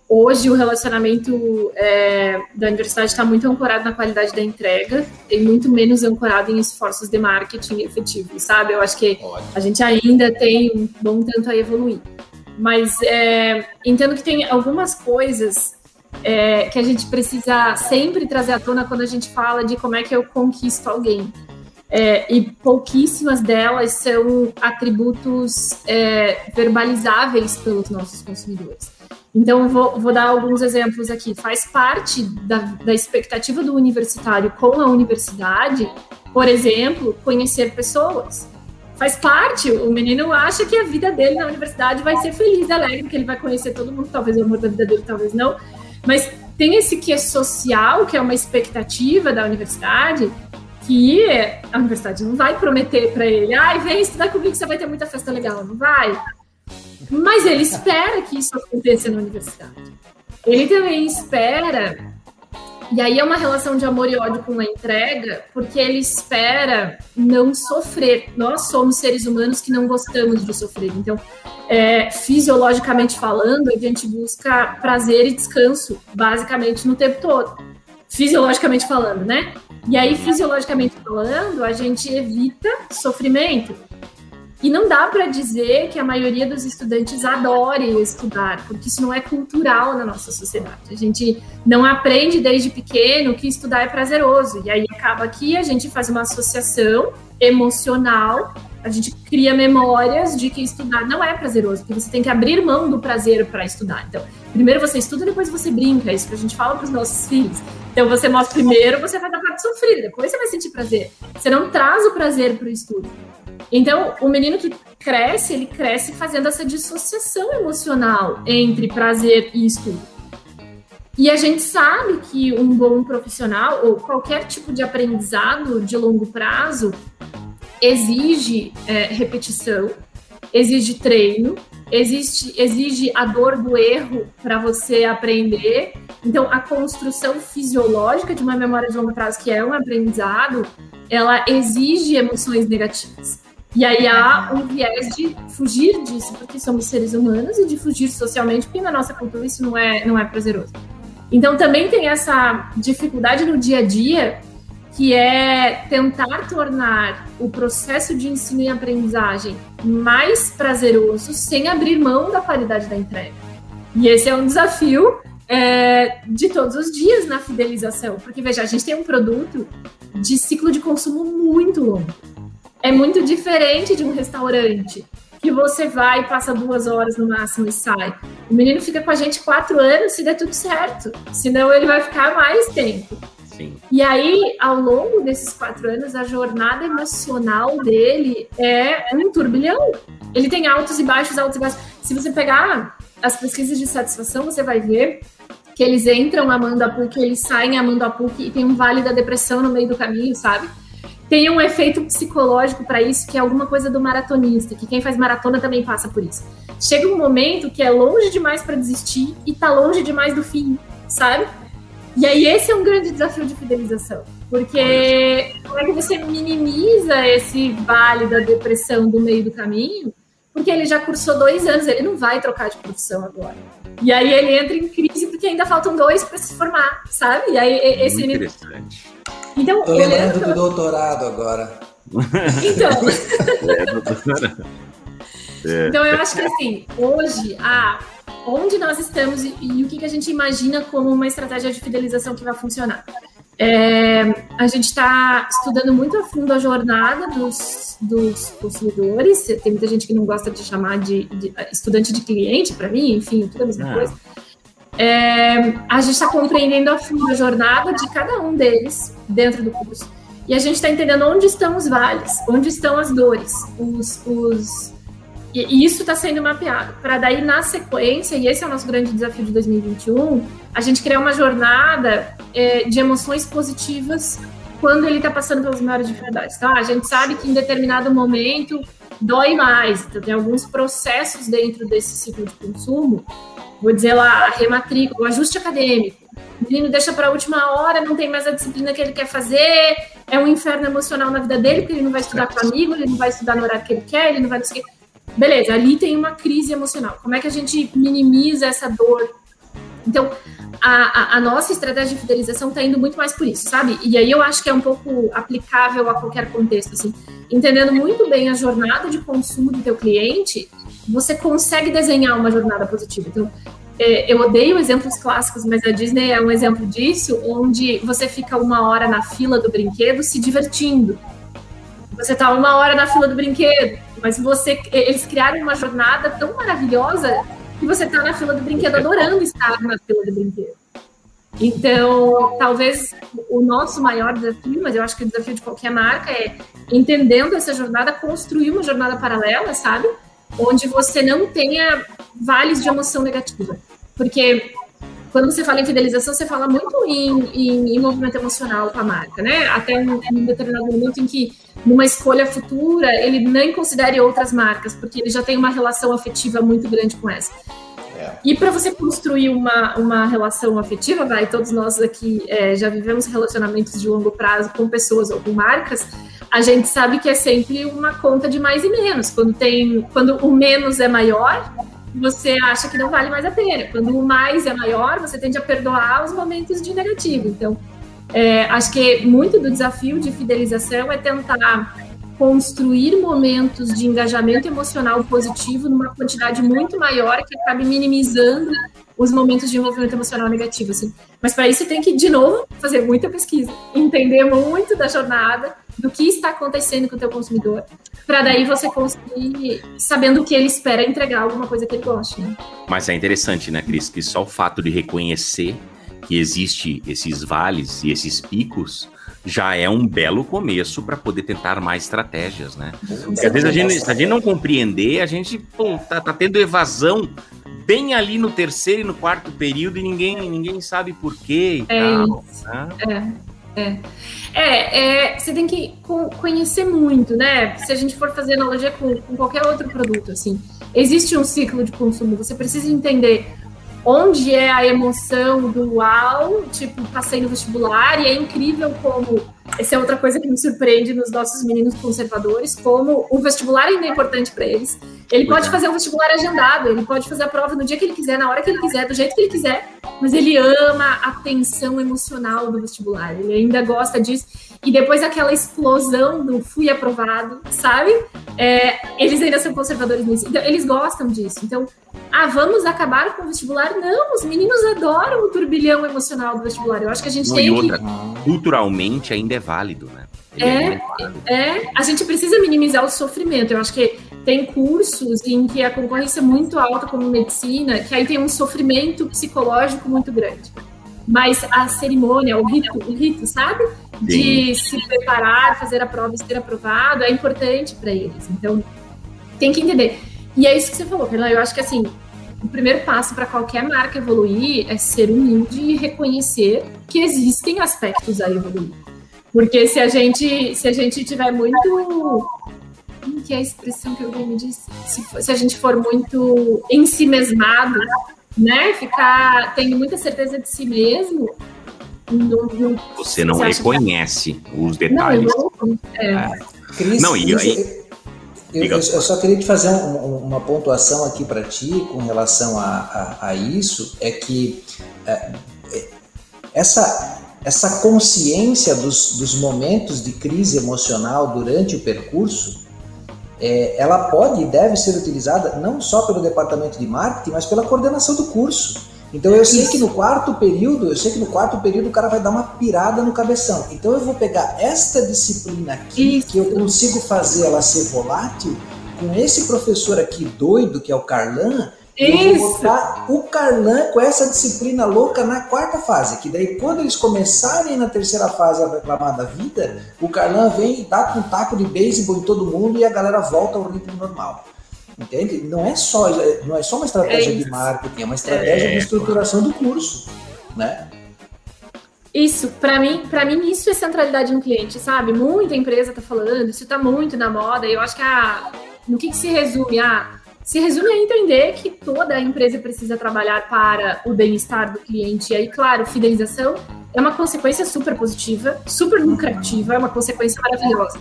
Hoje o relacionamento é, da universidade está muito ancorado na qualidade da entrega e muito menos ancorado em esforços de marketing efetivos, sabe? Eu acho que a gente ainda tem um bom tanto a evoluir. Mas é, entendo que tem algumas coisas é, que a gente precisa sempre trazer à tona quando a gente fala de como é que eu conquisto alguém. É, e pouquíssimas delas são atributos é, verbalizáveis pelos nossos consumidores. Então, vou, vou, dar alguns exemplos aqui. Faz parte da, da expectativa do universitário com a universidade, por exemplo, conhecer pessoas faz parte. O menino acha que a vida dele na universidade vai ser feliz, alegre, que ele vai conhecer todo mundo, talvez o amor da vida dele, talvez não. Mas tem esse que é social, que é uma expectativa da universidade, que a universidade não vai prometer para ele, ai, vem estudar comigo você vai ter muita festa legal, não vai. Mas ele espera que isso aconteça na universidade. Ele também espera e aí é uma relação de amor e ódio com a entrega, porque ele espera não sofrer. Nós somos seres humanos que não gostamos de sofrer. Então, é, fisiologicamente falando, a gente busca prazer e descanso, basicamente, no tempo todo. Fisiologicamente falando, né? E aí, fisiologicamente falando, a gente evita sofrimento. E não dá para dizer que a maioria dos estudantes adore estudar, porque isso não é cultural na nossa sociedade. A gente não aprende desde pequeno que estudar é prazeroso. E aí acaba que a gente faz uma associação emocional, a gente cria memórias de que estudar não é prazeroso, porque você tem que abrir mão do prazer para estudar. Então, primeiro você estuda, depois você brinca. É isso que a gente fala para os nossos filhos. Então, você mostra primeiro, você faz a parte sofrida, depois você vai sentir prazer. Você não traz o prazer para o estudo. Então, o menino que cresce, ele cresce fazendo essa dissociação emocional entre prazer e estudo. E a gente sabe que um bom profissional, ou qualquer tipo de aprendizado de longo prazo, exige é, repetição, exige treino, existe, exige a dor do erro para você aprender. Então, a construção fisiológica de uma memória de longo prazo, que é um aprendizado, ela exige emoções negativas. E aí há um viés de fugir disso, porque somos seres humanos, e de fugir socialmente, porque na nossa cultura isso não é, não é prazeroso. Então também tem essa dificuldade no dia a dia, que é tentar tornar o processo de ensino e aprendizagem mais prazeroso sem abrir mão da qualidade da entrega. E esse é um desafio é, de todos os dias na fidelização, porque veja, a gente tem um produto de ciclo de consumo muito longo é muito diferente de um restaurante que você vai e passa duas horas no máximo e sai. O menino fica com a gente quatro anos se der tudo certo, senão ele vai ficar mais tempo. Sim. E aí, ao longo desses quatro anos, a jornada emocional dele é um turbilhão. Ele tem altos e baixos, altos e baixos. Se você pegar as pesquisas de satisfação, você vai ver que eles entram amando a PUC, eles saem amando a PUC e tem um vale da depressão no meio do caminho, sabe? Tem um efeito psicológico para isso, que é alguma coisa do maratonista, que quem faz maratona também passa por isso. Chega um momento que é longe demais para desistir e tá longe demais do fim, sabe? E aí esse é um grande desafio de fidelização, porque como é que você minimiza esse vale da depressão do meio do caminho? Porque ele já cursou dois anos, ele não vai trocar de profissão agora. E aí ele entra em crise porque ainda faltam dois para se formar, sabe? E aí esse Muito interessante. Então, Tô lembrando do doutorado agora. Então. é, então, eu acho que assim, hoje, a, onde nós estamos e, e o que, que a gente imagina como uma estratégia de fidelização que vai funcionar. É, a gente está estudando muito a fundo a jornada dos, dos consumidores. Tem muita gente que não gosta de chamar de, de estudante de cliente, para mim, enfim, tudo a mesma ah. coisa. É, a gente está compreendendo a fundo a jornada de cada um deles dentro do curso. E a gente está entendendo onde estão os vales, onde estão as dores, os, os... E, isso está sendo mapeado. Para daí, na sequência, e esse é o nosso grande desafio de 2021, a gente criar uma jornada é, de emoções positivas quando ele está passando pelas maiores dificuldades. Tá? A gente sabe que em determinado momento dói mais. Então, tem alguns processos dentro desse ciclo de consumo vou dizer lá, a rematrícula, o ajuste acadêmico. O menino deixa para a última hora, não tem mais a disciplina que ele quer fazer, é um inferno emocional na vida dele, porque ele não vai estudar com amigo, ele não vai estudar no horário que ele quer, ele não vai quê. Beleza, ali tem uma crise emocional. Como é que a gente minimiza essa dor? Então, a, a, a nossa estratégia de fidelização está indo muito mais por isso, sabe? E aí eu acho que é um pouco aplicável a qualquer contexto, assim. Entendendo muito bem a jornada de consumo do teu cliente, você consegue desenhar uma jornada positiva. Então, é, eu odeio exemplos clássicos, mas a Disney é um exemplo disso, onde você fica uma hora na fila do brinquedo se divertindo. Você está uma hora na fila do brinquedo, mas você, eles criaram uma jornada tão maravilhosa que você está na fila do brinquedo adorando estar na fila do brinquedo. Então, talvez o nosso maior desafio, mas eu acho que o desafio de qualquer marca é, entendendo essa jornada, construir uma jornada paralela, sabe? Onde você não tenha vales de emoção negativa. Porque quando você fala em fidelização, você fala muito em, em, em movimento emocional com a marca, né? Até um, um, determinado momento em que, numa escolha futura, ele nem considere outras marcas, porque ele já tem uma relação afetiva muito grande com essa. É. E para você construir uma, uma relação afetiva, vai, todos nós aqui é, já vivemos relacionamentos de longo prazo com pessoas ou com marcas, a gente sabe que é sempre uma conta de mais e menos. Quando tem, quando o menos é maior, você acha que não vale mais a pena. Quando o mais é maior, você tende a perdoar os momentos de negativo. Então, é, acho que muito do desafio de fidelização é tentar construir momentos de engajamento emocional positivo numa quantidade muito maior que acabe minimizando os momentos de envolvimento emocional negativo, assim. Mas para isso tem que, de novo, fazer muita pesquisa, entender muito da jornada, do que está acontecendo com o teu consumidor, para daí você conseguir, sabendo o que ele espera, entregar alguma coisa que ele goste, né? Mas é interessante, né, Cris, que só o fato de reconhecer que existe esses vales e esses picos já é um belo começo para poder tentar mais estratégias, né? Porque às vezes a gente, se a gente não compreender, a gente pô, tá, tá tendo evasão bem ali no terceiro e no quarto período e ninguém, ninguém sabe por quê e é tal. Né? É, é. É, é, você tem que conhecer muito, né? Se a gente for fazer analogia com, com qualquer outro produto, assim, existe um ciclo de consumo. Você precisa entender onde é a emoção do uau, tipo, passei no vestibular, e é incrível como. Essa é outra coisa que me surpreende nos nossos meninos conservadores, como o vestibular ainda é importante para eles. Ele pode fazer o vestibular agendado, ele pode fazer a prova no dia que ele quiser, na hora que ele quiser, do jeito que ele quiser, mas ele ama a tensão emocional do vestibular, ele ainda gosta disso. E depois aquela explosão do fui aprovado, sabe? É, eles ainda são conservadores nisso. Então, eles gostam disso. Então, ah, vamos acabar com o vestibular? Não, os meninos adoram o turbilhão emocional do vestibular. Eu acho que a gente Não, tem e outra, que... culturalmente ainda é válido, né? É, é, é, a gente precisa minimizar o sofrimento. Eu acho que tem cursos em que a concorrência é muito alta, como medicina, que aí tem um sofrimento psicológico muito grande. Mas a cerimônia, o rito, o rito sabe? De Sim. se preparar, fazer a prova e ser aprovado, é importante para eles. Então, tem que entender. E é isso que você falou, Fernanda. Eu acho que assim, o primeiro passo para qualquer marca evoluir é ser humilde e reconhecer que existem aspectos a evoluir. Porque se a gente, se a gente tiver muito como que é a expressão que alguém me disse? Se, se a gente for muito em si mesmado, né? Ficar tendo muita certeza de si mesmo. Não, não, você não reconhece que... os detalhes. Não, é. é. Cris, não e aí. Eu, eu, eu, só queria te fazer um, uma pontuação aqui para ti com relação a, a, a isso, é que é, é, essa, essa consciência dos, dos momentos de crise emocional durante o percurso é, ela pode e deve ser utilizada não só pelo departamento de marketing, mas pela coordenação do curso. Então eu sei que no quarto período, eu sei que no quarto período o cara vai dar uma pirada no cabeção. Então eu vou pegar esta disciplina aqui, Isso. que eu consigo fazer ela ser volátil, com esse professor aqui doido, que é o Carlan, eu vou botar o Carlan com essa disciplina louca na quarta fase. Que daí, quando eles começarem na terceira fase a reclamar da vida, o Carlan vem e dá com um taco de beisebol em todo mundo e a galera volta ao ritmo normal. Entende? Não é só, não é só uma estratégia é de marketing, é uma estratégia é, de estruturação do curso, né? Isso, para mim, para mim isso é centralidade no cliente, sabe? Muita empresa tá falando, isso tá muito na moda, e eu acho que a no que, que se resume? Ah, se resume a entender que toda empresa precisa trabalhar para o bem-estar do cliente. E aí, claro, fidelização é uma consequência super positiva, super lucrativa, é uma consequência maravilhosa.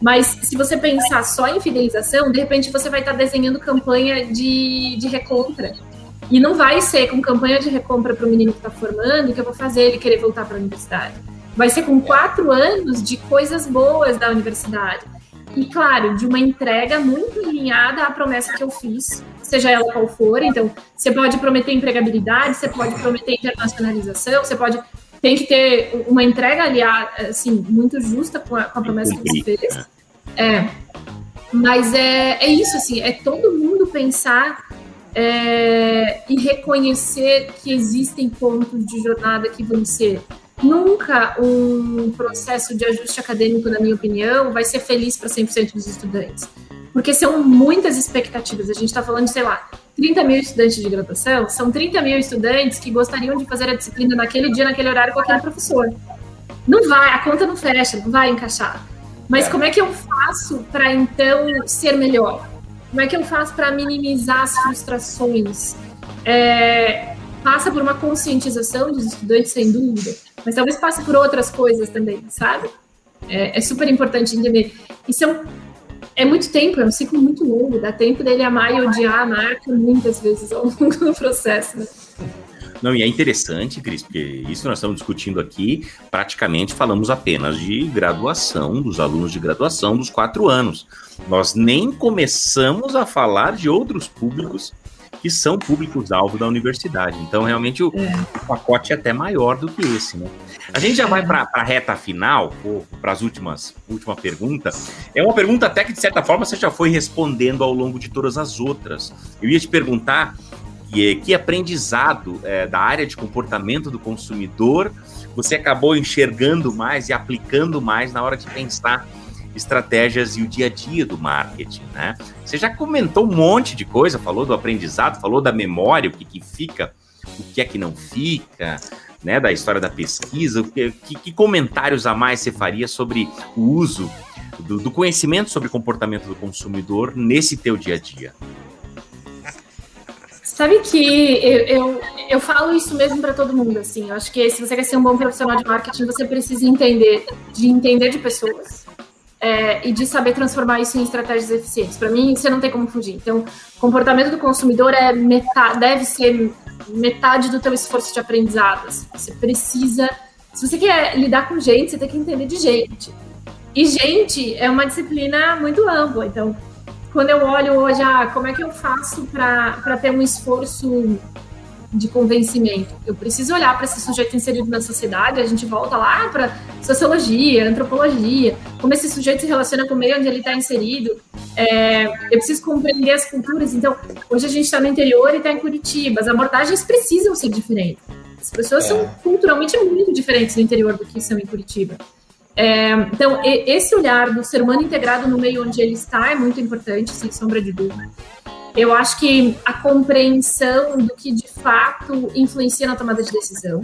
Mas se você pensar só em fidelização, de repente você vai estar desenhando campanha de, de recompra. E não vai ser com campanha de recompra para o menino que está formando que eu vou fazer ele querer voltar para a universidade. Vai ser com quatro anos de coisas boas da universidade. E, claro, de uma entrega muito alinhada à promessa que eu fiz, seja ela qual for. Então, você pode prometer empregabilidade, você pode prometer internacionalização, você pode. Tem que ter uma entrega aliada, assim, muito justa com a, com a promessa que você fez. É. Mas é, é isso, assim, é todo mundo pensar é, e reconhecer que existem pontos de jornada que vão ser. Nunca um processo de ajuste acadêmico, na minha opinião, vai ser feliz para 100% dos estudantes. Porque são muitas expectativas. A gente está falando de, sei lá, 30 mil estudantes de graduação, são 30 mil estudantes que gostariam de fazer a disciplina naquele dia, naquele horário, com aquele professor. Não vai, a conta não fecha, não vai encaixar. Mas como é que eu faço para então ser melhor? Como é que eu faço para minimizar as frustrações? É, passa por uma conscientização dos estudantes, sem dúvida, mas talvez passe por outras coisas também, sabe? É, é super importante entender. É, um, é muito tempo, é um ciclo muito longo, dá tempo dele amar e odiar a marca muitas vezes ao longo do processo. Né? Não, e é interessante, Cris, porque isso nós estamos discutindo aqui, praticamente falamos apenas de graduação, dos alunos de graduação dos quatro anos. Nós nem começamos a falar de outros públicos que são públicos-alvo da universidade. Então, realmente, o, é. o, pacote é até maior do que esse, né? A gente já vai para a reta final, para as últimas, última pergunta. É uma pergunta até que, de certa forma, você já foi respondendo ao longo de todas as outras. Eu ia te perguntar que, que aprendizado é, da área de comportamento do consumidor você acabou enxergando mais e aplicando mais na hora de pensar estratégias e o dia a dia do marketing, né? Você já comentou um monte de coisa, falou do aprendizado, falou da memória, o que, que fica, o que é que não fica, né? Da história da pesquisa, que, que, que comentários a mais você faria sobre o uso do, do conhecimento sobre comportamento do consumidor nesse teu dia a dia? Sabe que eu, eu, eu falo isso mesmo para todo mundo, assim. Eu acho que se você quer ser um bom profissional de marketing, você precisa entender, de entender de pessoas é, e de saber transformar isso em estratégias eficientes. Para mim, você não tem como fugir. Então, comportamento do consumidor é metade, deve ser metade do teu esforço de aprendizado. Assim. Você precisa, se você quer lidar com gente, você tem que entender de gente. E gente é uma disciplina muito ampla. Então, quando eu olho hoje, ah, como é que eu faço para ter um esforço de convencimento? Eu preciso olhar para esse sujeito inserido na sociedade, a gente volta lá para sociologia, antropologia, como esse sujeito se relaciona com o meio onde ele está inserido. É, eu preciso compreender as culturas. Então, hoje a gente está no interior e está em Curitiba. As abordagens precisam ser diferentes. As pessoas é. são culturalmente muito diferentes no interior do que são em Curitiba. É, então, esse olhar do ser humano integrado no meio onde ele está é muito importante, sem sombra de dúvida. Eu acho que a compreensão do que de fato influencia na tomada de decisão.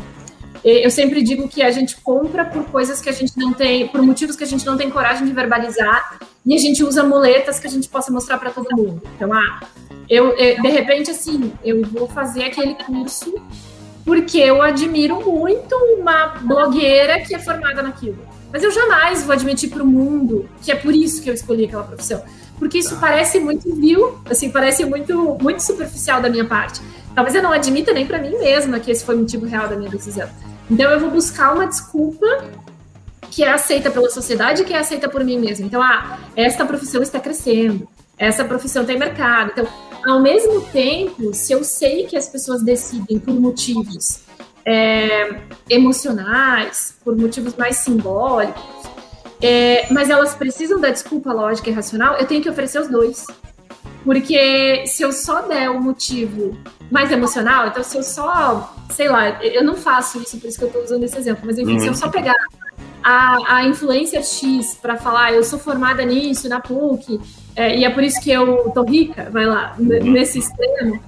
Eu sempre digo que a gente compra por coisas que a gente não tem, por motivos que a gente não tem coragem de verbalizar, e a gente usa muletas que a gente possa mostrar para todo mundo. Então, ah, eu, de repente, assim, eu vou fazer aquele curso porque eu admiro muito uma blogueira que é formada naquilo. Mas eu jamais vou admitir para o mundo que é por isso que eu escolhi aquela profissão. Porque isso parece muito vil, assim, parece muito, muito superficial da minha parte. Talvez eu não admita nem para mim mesma que esse foi o motivo real da minha decisão. Então eu vou buscar uma desculpa que é aceita pela sociedade e que é aceita por mim mesma. Então, ah, esta profissão está crescendo, essa profissão tem mercado. Então, ao mesmo tempo, se eu sei que as pessoas decidem por motivos é, emocionais, por motivos mais simbólicos, é, mas elas precisam da desculpa lógica e racional, eu tenho que oferecer os dois. Porque se eu só der o motivo mais emocional, então se eu só, sei lá, eu não faço isso, por isso que eu estou usando esse exemplo, mas enfim, uhum. se eu só uhum. pegar a, a influência X para falar, eu sou formada nisso, na PUC, é, e é por isso que eu tô rica, vai lá, uhum. nesse extremo,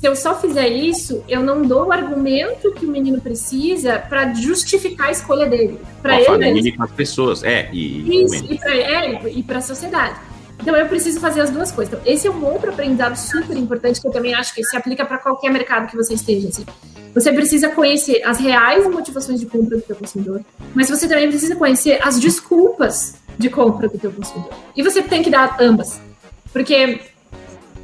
se eu só fizer isso, eu não dou o argumento que o menino precisa para justificar a escolha dele. Para ele. Família, com as pessoas, é. E, isso, e para ele e para a sociedade. Então eu preciso fazer as duas coisas. Então, esse é um outro aprendizado super importante que eu também acho que se aplica para qualquer mercado que você esteja. Assim. Você precisa conhecer as reais motivações de compra do seu consumidor, mas você também precisa conhecer as desculpas de compra do seu consumidor. E você tem que dar ambas. Porque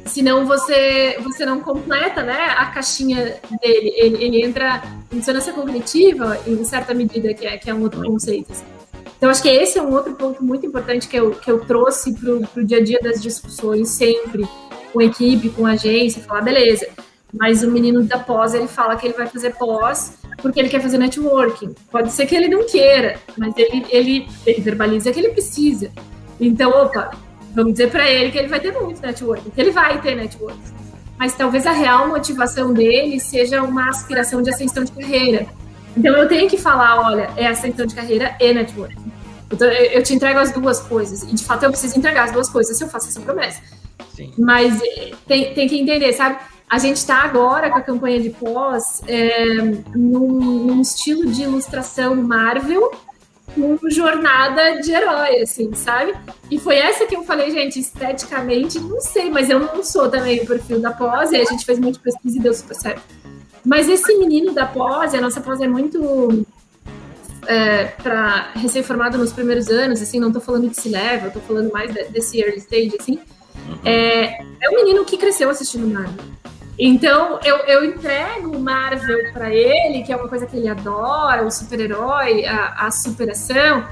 senão você, você não completa né, a caixinha dele. Ele, ele entra em dissonância cognitiva, em certa medida, que é, que é um outro conceito. Assim. Então, acho que esse é um outro ponto muito importante que eu, que eu trouxe para o dia a dia das discussões, sempre, com equipe, com agência, falar, beleza, mas o menino da pós, ele fala que ele vai fazer pós porque ele quer fazer networking. Pode ser que ele não queira, mas ele, ele, ele verbaliza que ele precisa. Então, opa, vamos dizer para ele que ele vai ter muito network, que ele vai ter network. Mas talvez a real motivação dele seja uma aspiração de ascensão de carreira. Então eu tenho que falar, olha, é ascensão de carreira e network. Então eu te entrego as duas coisas. E de fato eu preciso entregar as duas coisas se eu faço essa promessa. Sim. Mas eh, tem, tem que entender, sabe? A gente está agora com a campanha de pós é, num, num estilo de ilustração Marvel, com jornada de herói, assim, sabe? E foi essa que eu falei, gente, esteticamente, não sei, mas eu não sou também o perfil da pós, e a gente fez muito pesquisa e deu super certo. Mas esse menino da pós, a nossa pós é muito é, para recém-formado nos primeiros anos, assim, não tô falando de C-Level, tô falando mais de, desse early stage, assim, uhum. é, é um menino que cresceu assistindo Marvel. Então, eu, eu entrego Marvel para ele, que é uma coisa que ele adora, o super-herói, a, a superação,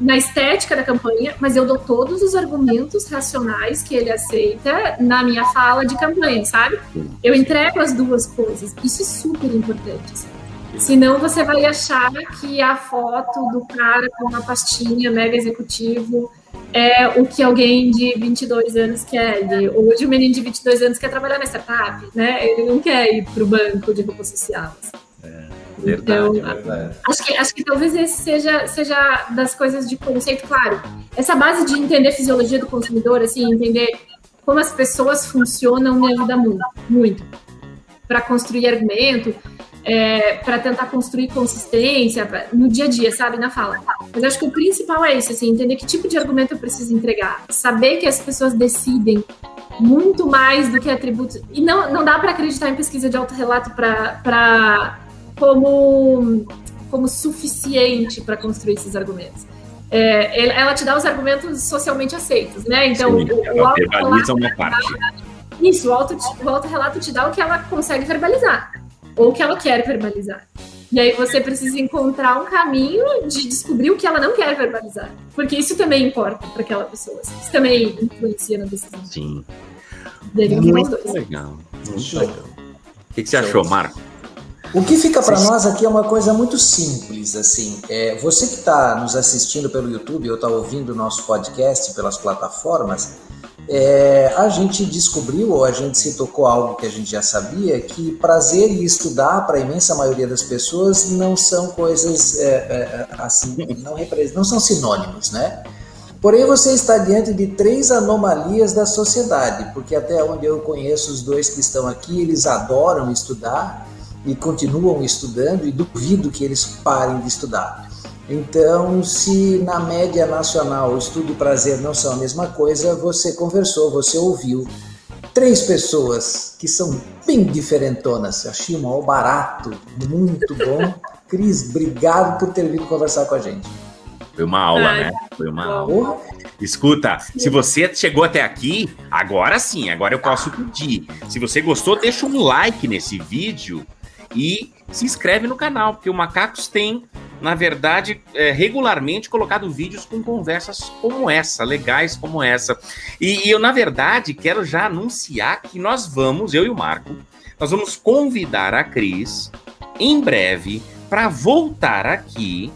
na estética da campanha, mas eu dou todos os argumentos racionais que ele aceita na minha fala de campanha, sabe? Eu entrego as duas coisas. Isso é super importante. Assim. Senão você vai achar que a foto do cara com uma pastinha mega executivo é o que alguém de 22 anos quer. hoje o menino de 22 anos quer trabalhar na startup, né? Ele não quer ir para o banco de roupa social. É, verdade, então, verdade. Acho que, acho que talvez esse seja, seja das coisas de conceito, claro. Essa base de entender a fisiologia do consumidor, assim, entender como as pessoas funcionam me ajuda muito, muito. Para construir argumento, é, para tentar construir consistência pra, no dia a dia, sabe, na fala. Mas acho que o principal é isso, assim, entender que tipo de argumento eu preciso entregar, saber que as pessoas decidem muito mais do que atributos. E não, não dá para acreditar em pesquisa de autorrelato para como, como suficiente para construir esses argumentos. É, ela te dá os argumentos socialmente aceitos, né? Então, Sim, o, ela verbaliza uma parte. Isso, o autorrelato auto, -relato te dá o que ela consegue verbalizar ou que ela quer verbalizar. E aí você precisa encontrar um caminho de descobrir o que ela não quer verbalizar. Porque isso também importa para aquela pessoa. Isso também influencia na decisão. Sim. muito legal. Muito legal. O que, que você achou, Marco? O que fica para nós aqui é uma coisa muito simples, assim. É, você que está nos assistindo pelo YouTube ou está ouvindo o nosso podcast pelas plataformas, é, a gente descobriu, ou a gente se tocou algo que a gente já sabia, que prazer e estudar, para a imensa maioria das pessoas, não são coisas é, é, assim, não, não são sinônimos, né? Porém, você está diante de três anomalias da sociedade, porque até onde eu conheço os dois que estão aqui, eles adoram estudar e continuam estudando, e duvido que eles parem de estudar. Então, se na média nacional estudo e prazer não são a mesma coisa, você conversou, você ouviu três pessoas que são bem diferentonas. Achei um barato, muito bom. Cris, obrigado por ter vindo conversar com a gente. Foi uma aula, né? Foi uma aula. Escuta, se você chegou até aqui, agora sim, agora eu posso pedir. Se você gostou, deixa um like nesse vídeo e se inscreve no canal, porque o Macacos tem na verdade, é, regularmente colocado vídeos com conversas como essa, legais como essa. E, e, eu, na verdade, quero já anunciar que nós vamos, eu e o Marco, nós vamos convidar a Cris em breve para voltar aqui,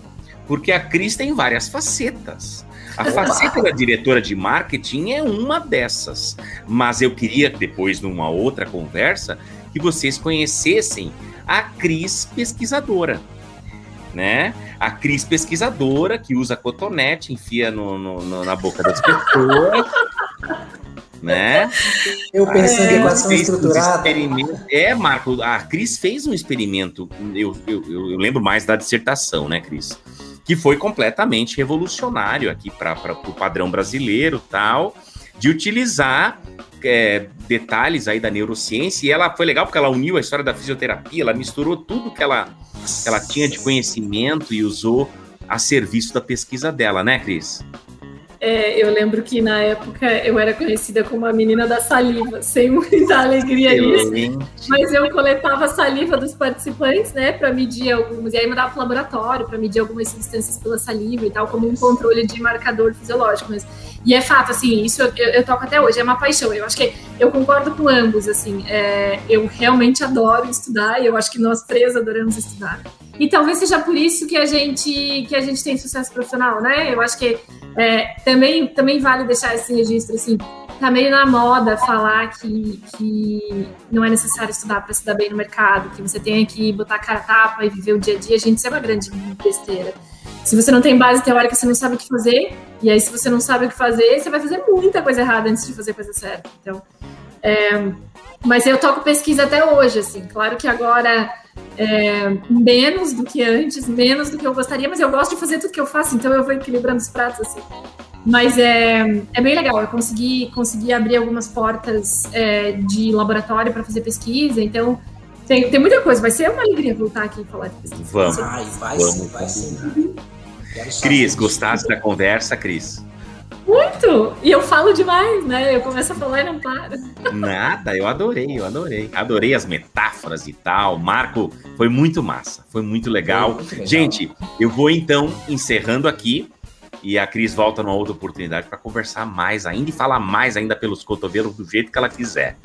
porque a Cris tem várias facetas. A faceta da diretora de marketing é uma dessas. Mas eu queria, depois, numa outra conversa, que vocês conhecessem a Cris pesquisadora né? A Cris pesquisadora que usa cotonete, enfia no, no, no na boca das pessoas. né? Eu pensei em equação estruturada. É, Marco, a Cris fez um experimento, eu, eu, eu, lembro mais da dissertação, né, Cris? Que foi completamente revolucionário aqui para o padrão brasileiro tal, de utilizar é, detalhes aí da neurociência, e ela foi legal porque ela uniu a história da fisioterapia, ela misturou tudo que ela ela tinha de conhecimento e usou a serviço da pesquisa dela, né, Cris? É, eu lembro que na época eu era conhecida como a menina da saliva, sem muita alegria nisso. Mas eu coletava a saliva dos participantes, né, para medir alguns, e aí mandava para o laboratório para medir algumas substâncias pela saliva e tal, como um controle de marcador fisiológico. Mas, e é fato, assim, isso eu, eu, eu toco até hoje, é uma paixão. Eu acho que eu concordo com ambos, assim, é, eu realmente adoro estudar e eu acho que nós três adoramos estudar. E talvez seja por isso que a gente que a gente tem sucesso profissional, né? Eu acho que é, também também vale deixar esse registro assim. Tá meio na moda falar que, que não é necessário estudar para se dar bem no mercado, que você tem que botar a cara a tapa e viver o dia a dia. Gente, isso é uma grande besteira. Se você não tem base teórica, você não sabe o que fazer. E aí, se você não sabe o que fazer, você vai fazer muita coisa errada antes de fazer coisa certa. Então, é, mas eu toco pesquisa até hoje, assim. Claro que agora é, menos do que antes, menos do que eu gostaria, mas eu gosto de fazer tudo que eu faço, então eu vou equilibrando os pratos assim. Mas é, é bem legal, eu consegui, consegui abrir algumas portas é, de laboratório para fazer pesquisa, então tem, tem muita coisa. Vai ser uma alegria voltar aqui e falar de pesquisa. Vamos. Vai, vai vamos, sim, vai sim. Cris, gostaste da conversa, Cris? Muito! E eu falo demais, né? Eu começo a falar e não paro. Nada, eu adorei, eu adorei. Adorei as metáforas e tal. Marco, foi muito massa, foi muito legal. Foi muito legal. Gente, eu vou então encerrando aqui e a Cris volta numa outra oportunidade para conversar mais ainda e falar mais ainda pelos cotovelos do jeito que ela quiser.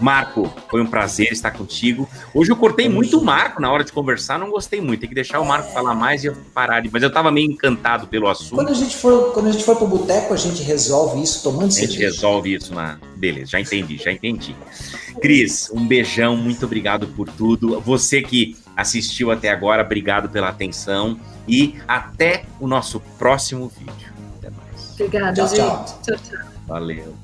Marco, foi um prazer estar contigo. Hoje eu cortei muito o Marco na hora de conversar, não gostei muito. Tem que deixar o Marco falar mais e eu parar de. Mas eu estava meio encantado pelo assunto. Quando a gente for, quando a gente for pro boteco, a gente resolve isso tomando cerveja. A gente resolve isso na. Beleza, já entendi, já entendi. Cris, um beijão, muito obrigado por tudo. Você que assistiu até agora, obrigado pela atenção e até o nosso próximo vídeo. Até mais. Obrigada, tchau, gente. Tchau, tchau. Valeu.